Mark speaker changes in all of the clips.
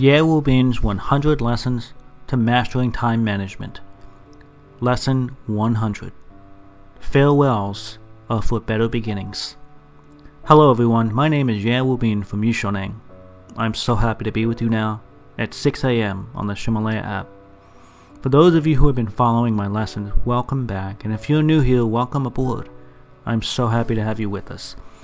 Speaker 1: Wu Bin's 100 Lessons to Mastering Time Management. Lesson 100 Farewells are for better beginnings. Hello everyone, my name is Wu Bin from Yishoneng. I'm so happy to be with you now at 6 a.m. on the Ximalaya app. For those of you who have been following my lessons, welcome back, and if you're new here, welcome aboard. I'm so happy to have you with us.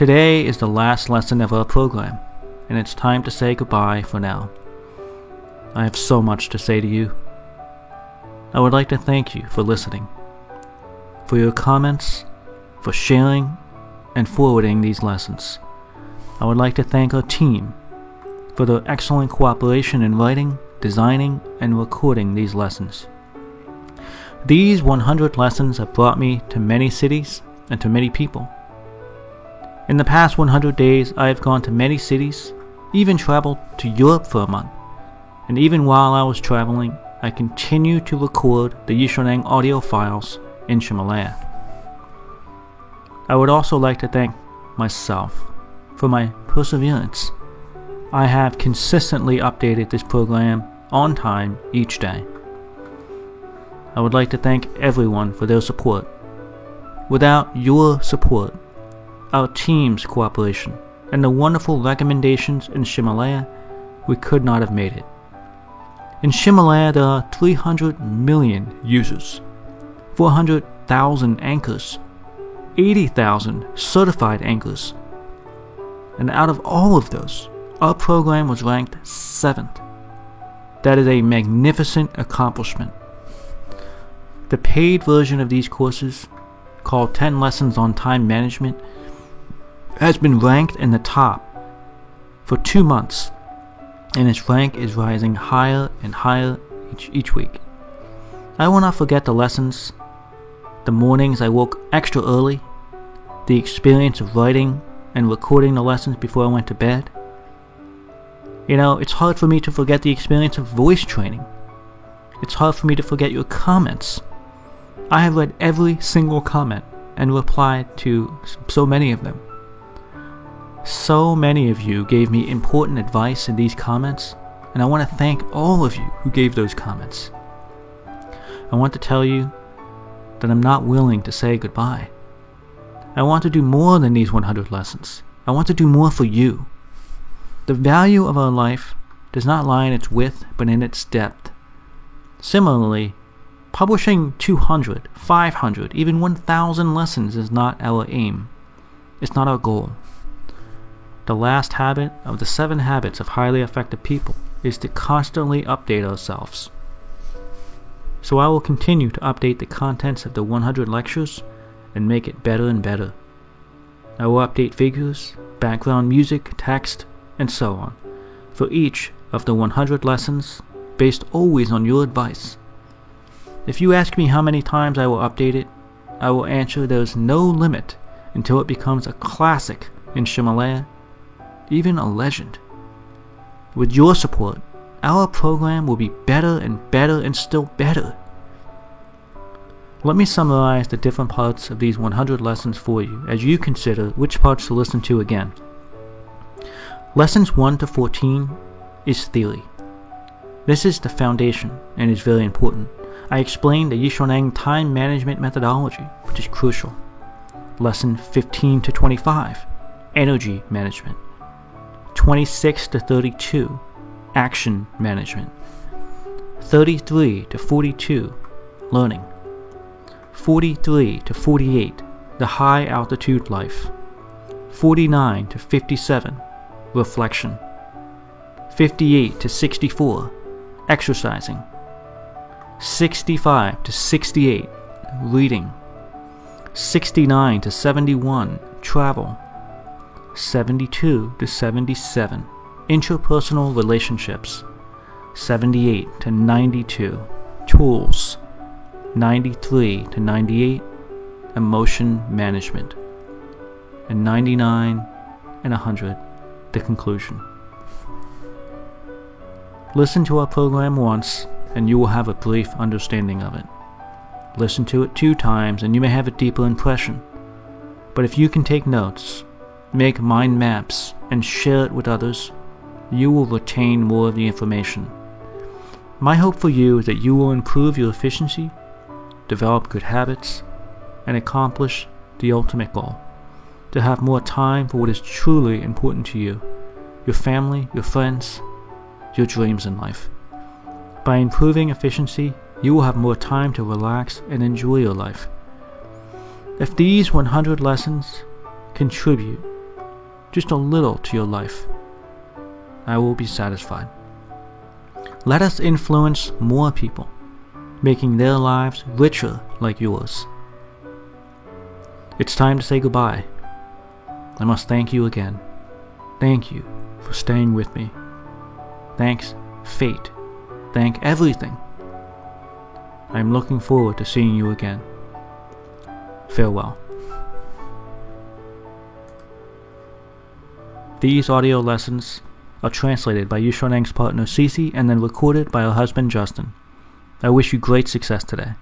Speaker 1: Today is the last lesson of our program, and it's time to say goodbye for now. I have so much to say to you. I would like to thank you for listening, for your comments, for sharing, and forwarding these lessons. I would like to thank our team for their excellent cooperation in writing, designing, and recording these lessons. These 100 lessons have brought me to many cities and to many people. In the past 100 days, I have gone to many cities, even traveled to Europe for a month. And even while I was traveling, I continued to record the Yishoneng audio files in Ximalaya. I would also like to thank myself for my perseverance. I have consistently updated this program on time each day. I would like to thank everyone for their support. Without your support, our team's cooperation, and the wonderful recommendations in Ximalaya, we could not have made it. In Ximalaya, there are 300 million users, 400,000 anchors, 80,000 certified anchors. And out of all of those, our program was ranked 7th. That is a magnificent accomplishment. The paid version of these courses, called 10 Lessons on Time Management, has been ranked in the top for two months, and its rank is rising higher and higher each, each week. I will not forget the lessons, the mornings I woke extra early, the experience of writing and recording the lessons before I went to bed. You know, it's hard for me to forget the experience of voice training. It's hard for me to forget your comments. I have read every single comment and replied to so many of them. So many of you gave me important advice in these comments, and I want to thank all of you who gave those comments. I want to tell you that I'm not willing to say goodbye. I want to do more than these 100 lessons. I want to do more for you. The value of our life does not lie in its width, but in its depth. Similarly, publishing 200, 500, even 1,000 lessons is not our aim. It's not our goal. The last habit of the seven habits of highly effective people is to constantly update ourselves. So I will continue to update the contents of the 100 lectures and make it better and better. I will update figures, background music, text, and so on for each of the 100 lessons based always on your advice. If you ask me how many times I will update it, I will answer there is no limit until it becomes a classic in Ximalaya even a legend. With your support, our program will be better and better and still better. Let me summarize the different parts of these 100 lessons for you as you consider which parts to listen to again. Lessons 1 to 14 is theory. This is the foundation and is very important. I explain the Yishoneng time management methodology, which is crucial. Lesson 15 to 25, energy management. 26 to 32, action management. 33 to 42, learning. 43 to 48, the high altitude life. 49 to 57, reflection. 58 to 64, exercising. 65 to 68, reading. 69 to 71, travel. 72 to 77 interpersonal relationships 78 to 92, Tools 93 to 98, Emotion Management, and 99 and 100, The Conclusion. Listen to our program once, and you will have a brief understanding of it. Listen to it two times, and you may have a deeper impression. But if you can take notes, make mind maps, and share it with others, you will retain more of the information. My hope for you is that you will improve your efficiency, develop good habits, and accomplish the ultimate goal to have more time for what is truly important to you your family, your friends, your dreams in life. By improving efficiency, you will have more time to relax and enjoy your life. If these 100 lessons contribute just a little to your life, I will be satisfied. Let us influence more people, making their lives richer like yours. It's time to say goodbye. I must thank you again. Thank you for staying with me. Thanks, fate. Thank everything. I am looking forward to seeing you again. Farewell. These audio lessons are translated by Yishoneng's partner Cece and then recorded by her husband Justin. I wish you great success today.